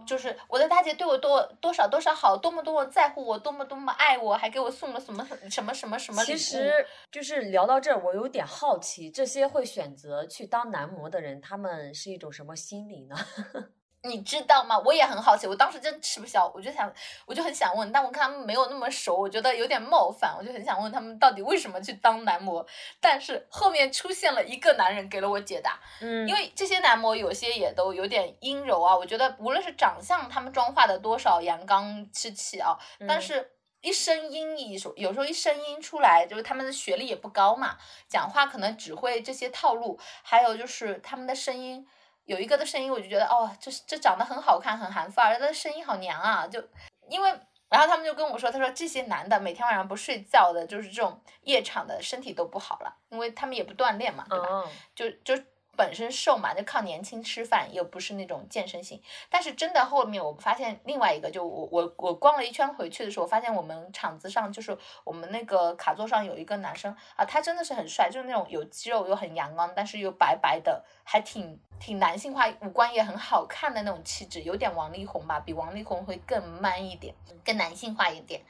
就是我的大姐对我多多少多少好，多么多么在乎我，多么多么爱我，还给我送了什么什么什么什么其实就是聊到这儿，我有点好奇，这些会选择去当男模的人，他们是一种什么心理呢？(laughs) 你知道吗？我也很好奇，我当时真吃不消，我就想，我就很想问，但我看他们没有那么熟，我觉得有点冒犯，我就很想问他们到底为什么去当男模。但是后面出现了一个男人给了我解答，嗯，因为这些男模有些也都有点阴柔啊，我觉得无论是长相，他们妆化的多少阳刚之气啊，但是一声音一说，有时候一声音出来，就是他们的学历也不高嘛，讲话可能只会这些套路，还有就是他们的声音。有一个的声音，我就觉得哦，这这长得很好看，很韩范儿，他的声音好娘啊！就因为，然后他们就跟我说，他说这些男的每天晚上不睡觉的，就是这种夜场的，身体都不好了，因为他们也不锻炼嘛，对吧？就就。本身瘦嘛，就靠年轻吃饭，又不是那种健身型。但是真的后面我发现另外一个，就我我我逛了一圈回去的时候，发现我们场子上就是我们那个卡座上有一个男生啊，他真的是很帅，就是那种有肌肉又很阳光，但是又白白的，还挺挺男性化，五官也很好看的那种气质，有点王力宏吧，比王力宏会更 man 一点，更男性化一点。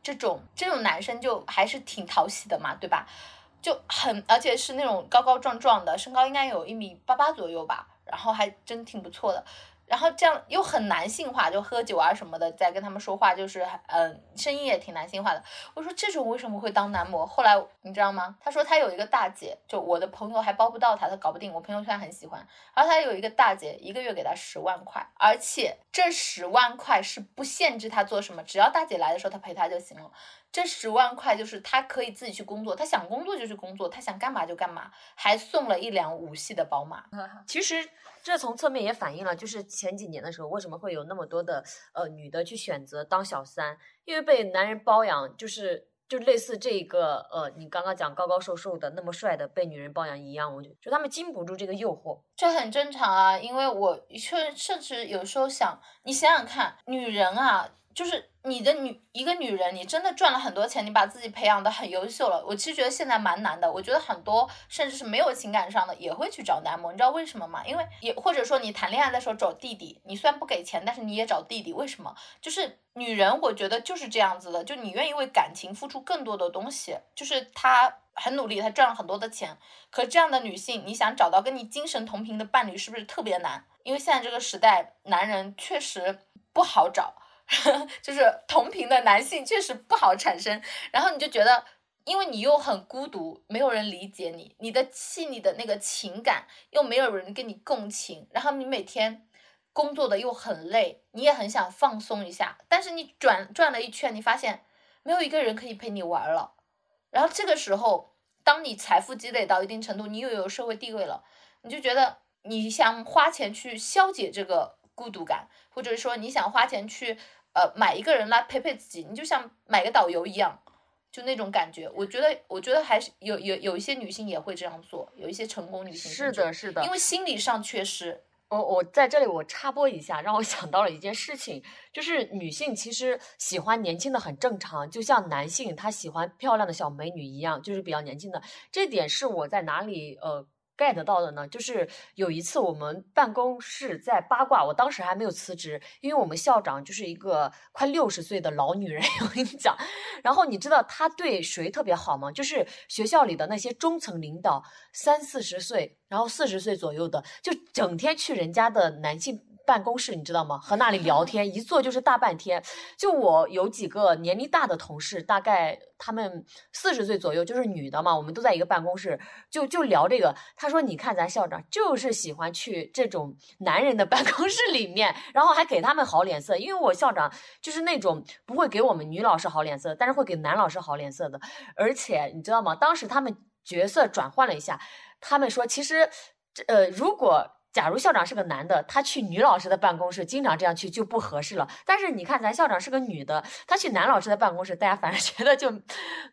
这种这种男生就还是挺讨喜的嘛，对吧？就很，而且是那种高高壮壮的，身高应该有一米八八左右吧，然后还真挺不错的。然后这样又很男性化，就喝酒啊什么的，在跟他们说话就是，嗯，声音也挺男性化的。我说这种为什么会当男模？后来你知道吗？他说他有一个大姐，就我的朋友还包不到他，他搞不定。我朋友圈很喜欢，然后他有一个大姐，一个月给他十万块，而且这十万块是不限制他做什么，只要大姐来的时候他陪她就行了。这十万块就是他可以自己去工作，他想工作就去工作，他想干嘛就干嘛，还送了一辆五系的宝马。其实这从侧面也反映了，就是前几年的时候，为什么会有那么多的呃女的去选择当小三，因为被男人包养，就是就类似这个呃你刚刚讲高高瘦瘦的那么帅的被女人包养一样，我就就他们经不住这个诱惑，这很正常啊。因为我甚甚至有时候想，你想想看，女人啊。就是你的女一个女人，你真的赚了很多钱，你把自己培养的很优秀了。我其实觉得现在蛮难的。我觉得很多甚至是没有情感上的也会去找男模，你知道为什么吗？因为也或者说你谈恋爱的时候找弟弟，你虽然不给钱，但是你也找弟弟。为什么？就是女人，我觉得就是这样子的，就你愿意为感情付出更多的东西。就是她很努力，她赚了很多的钱，可这样的女性，你想找到跟你精神同频的伴侣，是不是特别难？因为现在这个时代，男人确实不好找。(laughs) 就是同频的男性确实不好产生，然后你就觉得，因为你又很孤独，没有人理解你，你的气、你的那个情感又没有人跟你共情，然后你每天工作的又很累，你也很想放松一下，但是你转转了一圈，你发现没有一个人可以陪你玩了，然后这个时候，当你财富积累到一定程度，你又有社会地位了，你就觉得你想花钱去消解这个孤独感，或者说你想花钱去。呃，买一个人来陪陪自己，你就像买个导游一样，就那种感觉。我觉得，我觉得还是有有有一些女性也会这样做，有一些成功女性是的，是的，因为心理上缺失。我我在这里我插播一下，让我想到了一件事情，就是女性其实喜欢年轻的很正常，就像男性他喜欢漂亮的小美女一样，就是比较年轻的。这点是我在哪里呃。Get 到的呢，就是有一次我们办公室在八卦，我当时还没有辞职，因为我们校长就是一个快六十岁的老女人，(laughs) 我跟你讲，然后你知道她对谁特别好吗？就是学校里的那些中层领导，三四十岁，然后四十岁左右的，就整天去人家的男性。办公室你知道吗？和那里聊天，一坐就是大半天。就我有几个年龄大的同事，大概他们四十岁左右，就是女的嘛。我们都在一个办公室，就就聊这个。他说：“你看咱校长就是喜欢去这种男人的办公室里面，然后还给他们好脸色。因为我校长就是那种不会给我们女老师好脸色，但是会给男老师好脸色的。而且你知道吗？当时他们角色转换了一下，他们说其实，呃，如果。假如校长是个男的，他去女老师的办公室，经常这样去就不合适了。但是你看，咱校长是个女的，她去男老师的办公室，大家反而 (laughs) 觉得就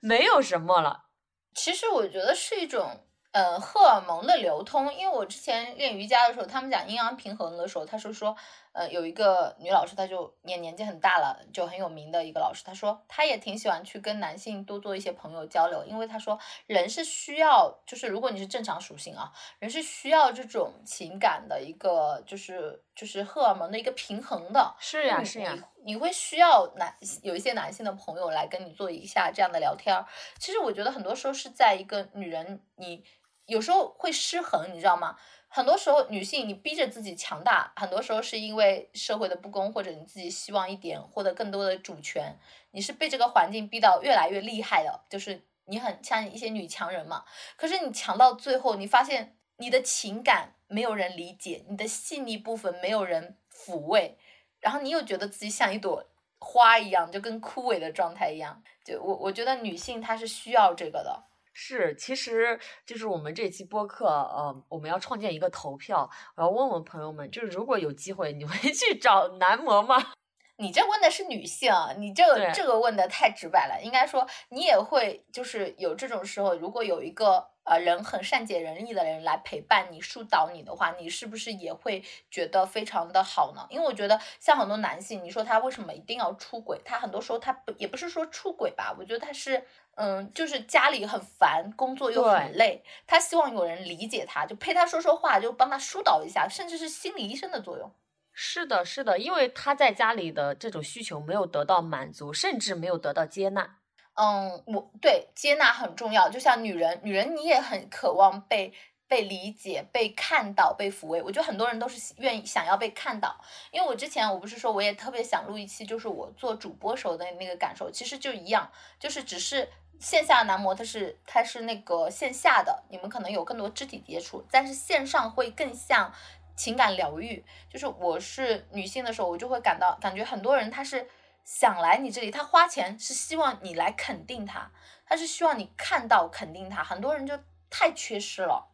没有什么了。其实我觉得是一种。呃，荷尔蒙的流通，因为我之前练瑜伽的时候，他们讲阴阳平衡的时候，他是说，呃，有一个女老师，她就也年纪很大了，就很有名的一个老师，她说她也挺喜欢去跟男性多做一些朋友交流，因为她说人是需要，就是如果你是正常属性啊，人是需要这种情感的一个，就是就是荷尔蒙的一个平衡的。是呀，是呀，你会需要男有一些男性的朋友来跟你做一下这样的聊天儿。其实我觉得很多时候是在一个女人你。有时候会失衡，你知道吗？很多时候女性你逼着自己强大，很多时候是因为社会的不公，或者你自己希望一点获得更多的主权，你是被这个环境逼到越来越厉害的，就是你很像一些女强人嘛。可是你强到最后，你发现你的情感没有人理解，你的细腻部分没有人抚慰，然后你又觉得自己像一朵花一样，就跟枯萎的状态一样。就我我觉得女性她是需要这个的。是，其实就是我们这期播客，呃，我们要创建一个投票，我要问问朋友们，就是如果有机会，你会 (laughs) 去找男模吗？(laughs) 你这问的是女性，你这个这个问的太直白了。应该说，你也会就是有这种时候，如果有一个呃人很善解人意的人来陪伴你、疏导你的话，你是不是也会觉得非常的好呢？因为我觉得像很多男性，你说他为什么一定要出轨？他很多时候他不也不是说出轨吧，我觉得他是。嗯，就是家里很烦，工作又很累，他希望有人理解他，就陪他说说话，就帮他疏导一下，甚至是心理医生的作用。是的，是的，因为他在家里的这种需求没有得到满足，甚至没有得到接纳。嗯，我对接纳很重要，就像女人，女人你也很渴望被。被理解、被看到、被抚慰，我觉得很多人都是愿意想要被看到。因为我之前我不是说我也特别想录一期，就是我做主播时候的那个感受，其实就一样，就是只是线下男模他是他是那个线下的，你们可能有更多肢体接触，但是线上会更像情感疗愈。就是我是女性的时候，我就会感到感觉很多人他是想来你这里，他花钱是希望你来肯定他，他是希望你看到肯定他，很多人就太缺失了。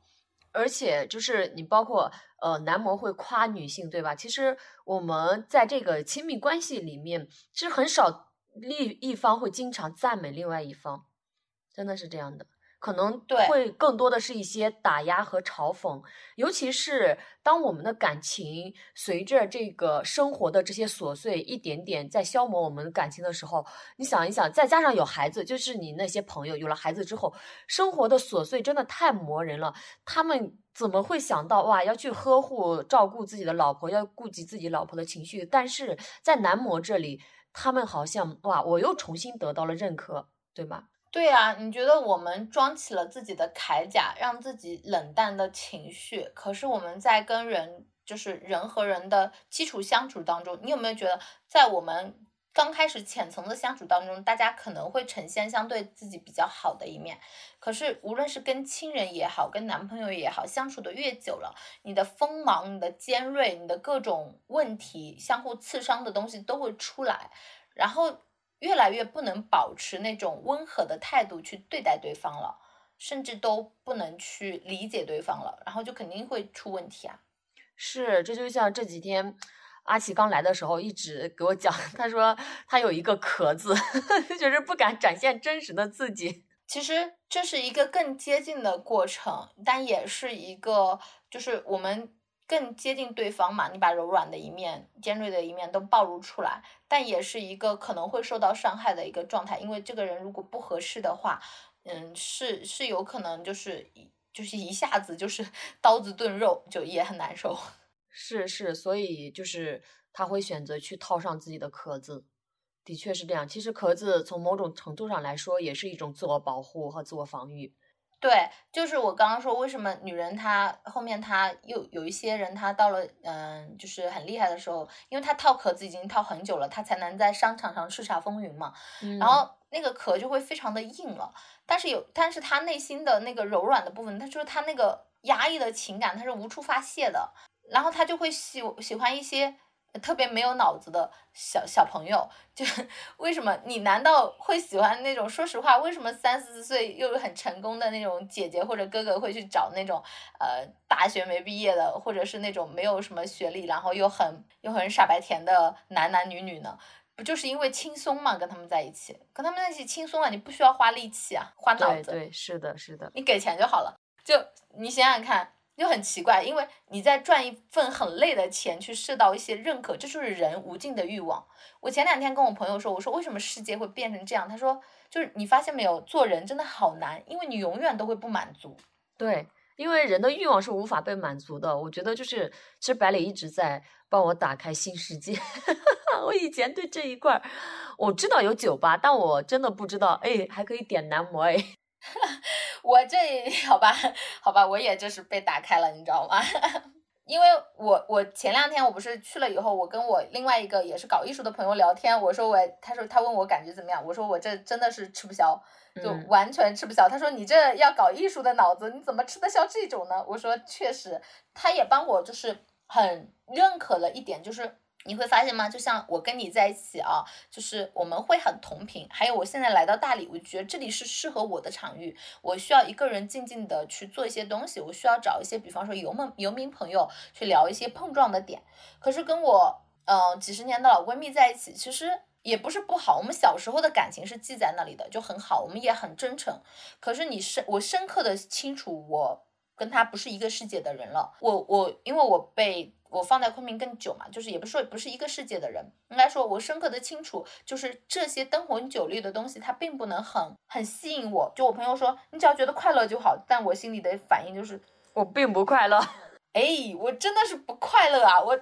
而且就是你包括呃男模会夸女性对吧？其实我们在这个亲密关系里面，其实很少另一方会经常赞美另外一方，真的是这样的。可能会更多的是一些打压和嘲讽，尤其是当我们的感情随着这个生活的这些琐碎一点点在消磨我们的感情的时候，你想一想，再加上有孩子，就是你那些朋友有了孩子之后，生活的琐碎真的太磨人了。他们怎么会想到哇，要去呵护照顾自己的老婆，要顾及自己老婆的情绪？但是在男模这里，他们好像哇，我又重新得到了认可，对吗？对呀，你觉得我们装起了自己的铠甲，让自己冷淡的情绪，可是我们在跟人，就是人和人的基础相处当中，你有没有觉得，在我们刚开始浅层的相处当中，大家可能会呈现相对自己比较好的一面，可是无论是跟亲人也好，跟男朋友也好，相处的越久了，你的锋芒、你的尖锐、你的各种问题，相互刺伤的东西都会出来，然后。越来越不能保持那种温和的态度去对待对方了，甚至都不能去理解对方了，然后就肯定会出问题啊。是，这就像这几天阿奇刚来的时候一直给我讲，他说他有一个壳子，(laughs) 就是不敢展现真实的自己。其实这是一个更接近的过程，但也是一个就是我们。更接近对方嘛，你把柔软的一面、尖锐的一面都暴露出来，但也是一个可能会受到伤害的一个状态，因为这个人如果不合适的话，嗯，是是有可能就是一就是一下子就是 (laughs) 刀子炖肉，就也很难受。是是，所以就是他会选择去套上自己的壳子，的确是这样。其实壳子从某种程度上来说，也是一种自我保护和自我防御。对，就是我刚刚说，为什么女人她后面她又有一些人，她到了嗯，就是很厉害的时候，因为她套壳子已经套很久了，她才能在商场上叱咤风云嘛。然后那个壳就会非常的硬了，但是有，但是她内心的那个柔软的部分，她就是她那个压抑的情感，她是无处发泄的，然后她就会喜喜欢一些。特别没有脑子的小小朋友，就为什么你难道会喜欢那种？说实话，为什么三四十岁又很成功的那种姐姐或者哥哥会去找那种呃大学没毕业的，或者是那种没有什么学历，然后又很又很傻白甜的男男女女呢？不就是因为轻松嘛？跟他们在一起，跟他们在一起轻松啊，你不需要花力气啊，花脑子。对，是的，是的，你给钱就好了。就你想想看。就很奇怪，因为你在赚一份很累的钱去受到一些认可，这就是人无尽的欲望。我前两天跟我朋友说，我说为什么世界会变成这样？他说就是你发现没有，做人真的好难，因为你永远都会不满足。对，因为人的欲望是无法被满足的。我觉得就是，其实百里一直在帮我打开新世界。(laughs) 我以前对这一块我知道有酒吧，但我真的不知道，哎，还可以点男模哎。(laughs) 我这 (laughs) 好吧，好吧，我也就是被打开了，你知道吗？(laughs) 因为我我前两天我不是去了以后，我跟我另外一个也是搞艺术的朋友聊天，我说我，他说他问我感觉怎么样，我说我这真的是吃不消，就完全吃不消。他说你这要搞艺术的脑子，你怎么吃得消这种呢？我说确实，他也帮我就是很认可了一点，就是。你会发现吗？就像我跟你在一起啊，就是我们会很同频。还有我现在来到大理，我觉得这里是适合我的场域。我需要一个人静静的去做一些东西，我需要找一些，比方说游梦游民朋友去聊一些碰撞的点。可是跟我嗯几十年的老闺蜜在一起，其实也不是不好。我们小时候的感情是记在那里的，就很好，我们也很真诚。可是你深我深刻的清楚，我跟他不是一个世界的人了。我我因为我被。我放在昆明更久嘛，就是也不是说不是一个世界的人，应该说我深刻的清楚，就是这些灯红酒绿的东西，它并不能很很吸引我。就我朋友说，你只要觉得快乐就好，但我心里的反应就是我并不快乐。哎，我真的是不快乐啊，我 (laughs) 我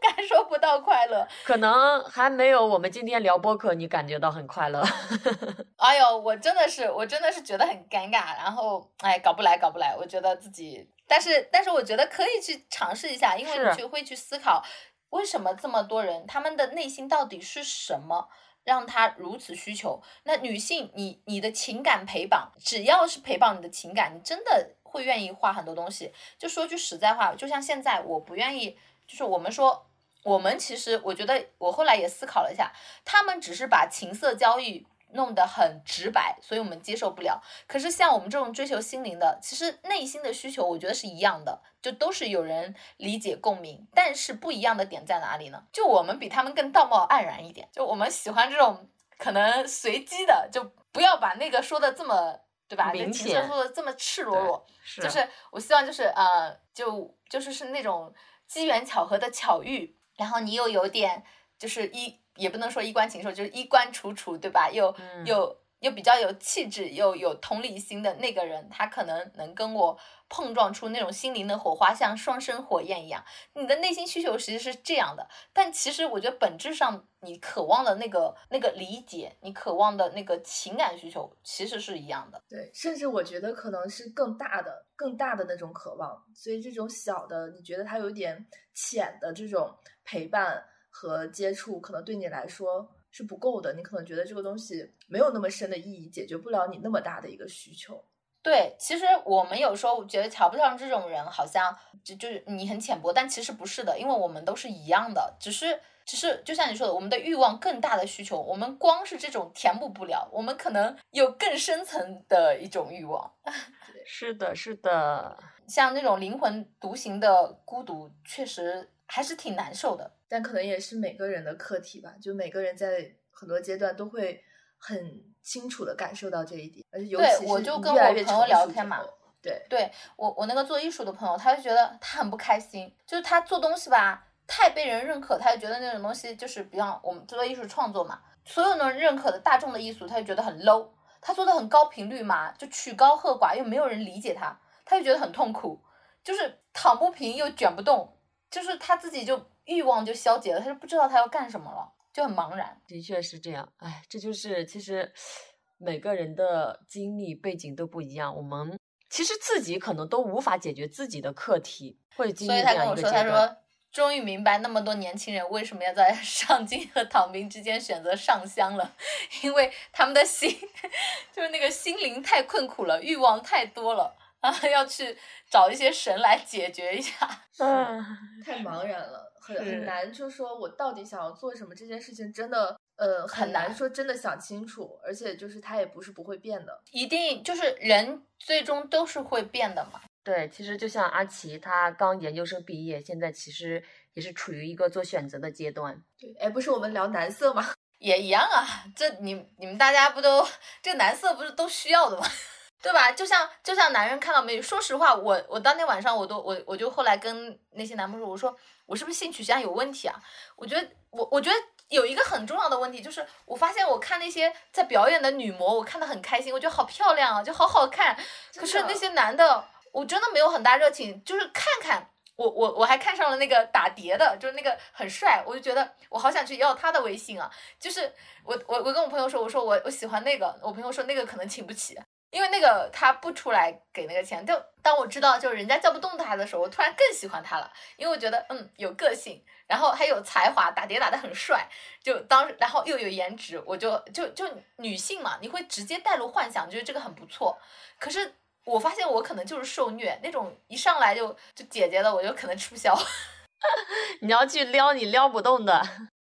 感受不到快乐，可能还没有我们今天聊播客你感觉到很快乐。(laughs) 哎呦，我真的是我真的是觉得很尴尬，然后哎搞不来搞不来，我觉得自己。但是，但是我觉得可以去尝试一下，因为你就会去思考，为什么这么多人他们的内心到底是什么，让他如此需求？那女性，你你的情感陪绑，只要是陪伴你的情感，你真的会愿意花很多东西。就说句实在话，就像现在，我不愿意，就是我们说，我们其实，我觉得我后来也思考了一下，他们只是把情色交易。弄得很直白，所以我们接受不了。可是像我们这种追求心灵的，其实内心的需求，我觉得是一样的，就都是有人理解共鸣。但是不一样的点在哪里呢？就我们比他们更道貌岸然一点，就我们喜欢这种可能随机的，就不要把那个说的这么对吧？明显说的这么赤裸裸。就是我希望就是呃，就就是是那种机缘巧合的巧遇，然后你又有点就是一。也不能说衣冠禽兽，就是衣冠楚楚，对吧？又又又比较有气质，又有同理心的那个人，他可能能跟我碰撞出那种心灵的火花，像双生火焰一样。你的内心需求其实是这样的，但其实我觉得本质上你渴望的那个那个理解，你渴望的那个情感需求其实是一样的。对，甚至我觉得可能是更大的、更大的那种渴望。所以这种小的，你觉得它有点浅的这种陪伴。和接触可能对你来说是不够的，你可能觉得这个东西没有那么深的意义，解决不了你那么大的一个需求。对，其实我们有时候觉得瞧不上这种人，好像就就是你很浅薄，但其实不是的，因为我们都是一样的，只是只是就像你说的，我们的欲望更大的需求，我们光是这种填补不了，我们可能有更深层的一种欲望。(laughs) 是的，是的，像那种灵魂独行的孤独，确实还是挺难受的。但可能也是每个人的课题吧，就每个人在很多阶段都会很清楚的感受到这一点，而且尤其是我就跟我朋友聊天嘛，对，对我我那个做艺术的朋友，他就觉得他很不开心，就是他做东西吧太被人认可，他就觉得那种东西就是比方我们做艺术创作嘛，所有能认可的大众的艺术，他就觉得很 low，他做的很高频率嘛，就曲高和寡，又没有人理解他，他就觉得很痛苦，就是躺不平又卷不动，就是他自己就。欲望就消解了，他就不知道他要干什么了，就很茫然。的确是这样，哎，这就是其实每个人的经历背景都不一样，我们其实自己可能都无法解决自己的课题，会经历这样一个阶段。所以他跟我说，他说终于明白那么多年轻人为什么要在 (laughs) 上进和躺平之间选择上香了，因为他们的心 (laughs) 就是那个心灵太困苦了，欲望太多了。啊，(laughs) 要去找一些神来解决一下，(laughs) 嗯，太茫然了，很很难，就说我到底想要做什么？这件事情真的，呃，很难说真的想清楚，而且就是它也不是不会变的，一定就是人最终都是会变的嘛。对，其实就像阿奇，他刚研究生毕业，现在其实也是处于一个做选择的阶段。对，哎，不是我们聊男色吗？(laughs) 也一样啊，这你你们大家不都这男色不是都需要的吗？对吧？就像就像男人看到美女，说实话，我我当天晚上我都我我就后来跟那些男朋友说，我说我是不是性取向有问题啊？我觉得我我觉得有一个很重要的问题就是，我发现我看那些在表演的女模，我看的很开心，我觉得好漂亮啊，就好好看。可是那些男的，我真的没有很大热情，就是看看我我我还看上了那个打碟的，就是那个很帅，我就觉得我好想去要他的微信啊。就是我我我跟我朋友说，我说我我喜欢那个，我朋友说那个可能请不起。因为那个他不出来给那个钱，就当我知道就人家叫不动他的时候，我突然更喜欢他了，因为我觉得嗯有个性，然后还有才华，打碟打得很帅，就当然后又有颜值，我就就就女性嘛，你会直接带入幻想，觉得这个很不错。可是我发现我可能就是受虐那种，一上来就就姐姐的，我就可能吃不消。(laughs) 你要去撩你撩不动的，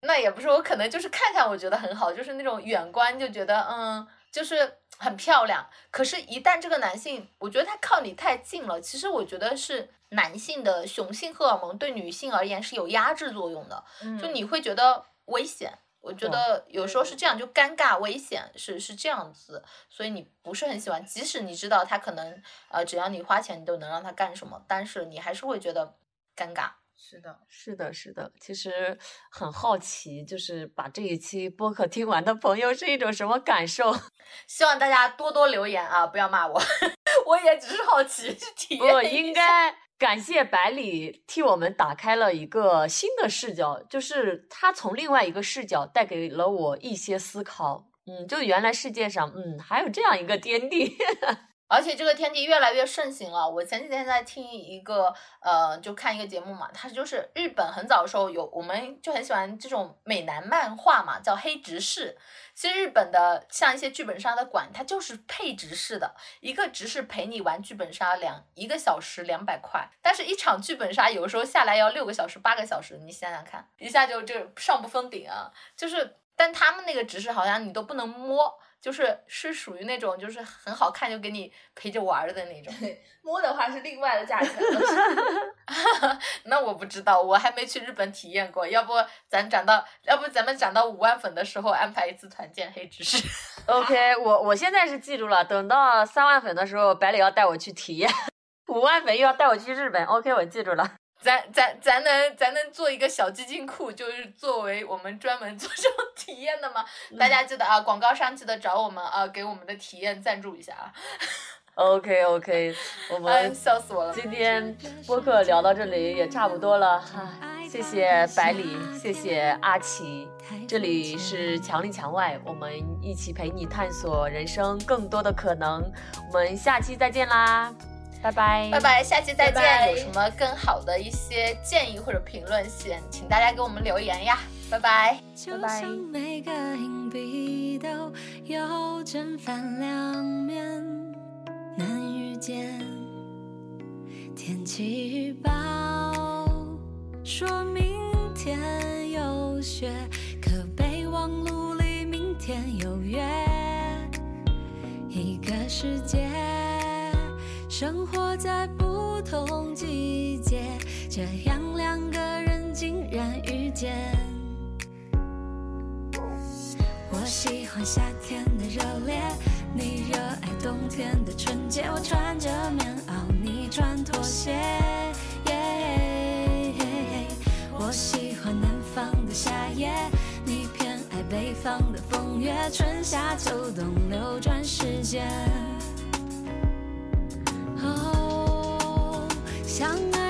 那也不是，我可能就是看看我觉得很好，就是那种远观就觉得嗯，就是很漂亮。可是，一旦这个男性，我觉得他靠你太近了，其实我觉得是男性的雄性荷尔蒙对女性而言是有压制作用的，就你会觉得危险。我觉得有时候是这样，就尴尬、危险是是这样子，所以你不是很喜欢。即使你知道他可能呃，只要你花钱，你都能让他干什么，但是你还是会觉得尴尬。是的，是的，是的。其实很好奇，就是把这一期播客听完的朋友是一种什么感受？(laughs) 希望大家多多留言啊，不要骂我，(laughs) 我也只是好奇 (laughs) 去体验。不应该。感谢百里替我们打开了一个新的视角，就是他从另外一个视角带给了我一些思考。嗯，就原来世界上，嗯，还有这样一个天地。而且这个天地越来越盛行了。我前几天在听一个，呃，就看一个节目嘛，它就是日本很早的时候有，我们就很喜欢这种美男漫画嘛，叫黑执事。其实日本的像一些剧本杀的馆，它就是配执事的，一个执事陪你玩剧本杀两一个小时两百块，但是一场剧本杀有时候下来要六个小时八个小时，你想想看，一下就就上不封顶啊。就是，但他们那个执事好像你都不能摸。就是是属于那种就是很好看就给你陪着玩的那种，(laughs) 摸的话是另外的价钱。(laughs) 那我不知道，我还没去日本体验过。要不咱涨到，要不咱们涨到五万粉的时候安排一次团建黑执事。(laughs) OK，我我现在是记住了，等到三万粉的时候，百里要带我去体验。五万粉又要带我去日本。OK，我记住了。咱咱咱能咱能做一个小基金库，就是作为我们专门做这种 (laughs) 体验的吗？大家记得啊，广告商记得找我们啊，给我们的体验赞助一下啊。OK OK，(laughs) 我们笑死我了。今天播客聊到这里也差不多了，谢谢百里，谢谢阿奇，这里是墙里墙外，我们一起陪你探索人生更多的可能，我们下期再见啦。拜拜，拜拜，下期再见。有什么更好的一些建议或者评论，先请大家给我们留言呀。拜拜，拜拜。天气预报说明天有雪，可备忘录里明天有约。一个世界。生活在不同季节，这样两个人竟然遇见。我喜欢夏天的热烈，你热爱冬天的纯洁。我穿着棉袄，你穿拖鞋。我喜欢南方的夏夜，你偏爱北方的风月。春夏秋冬流转时间。好相爱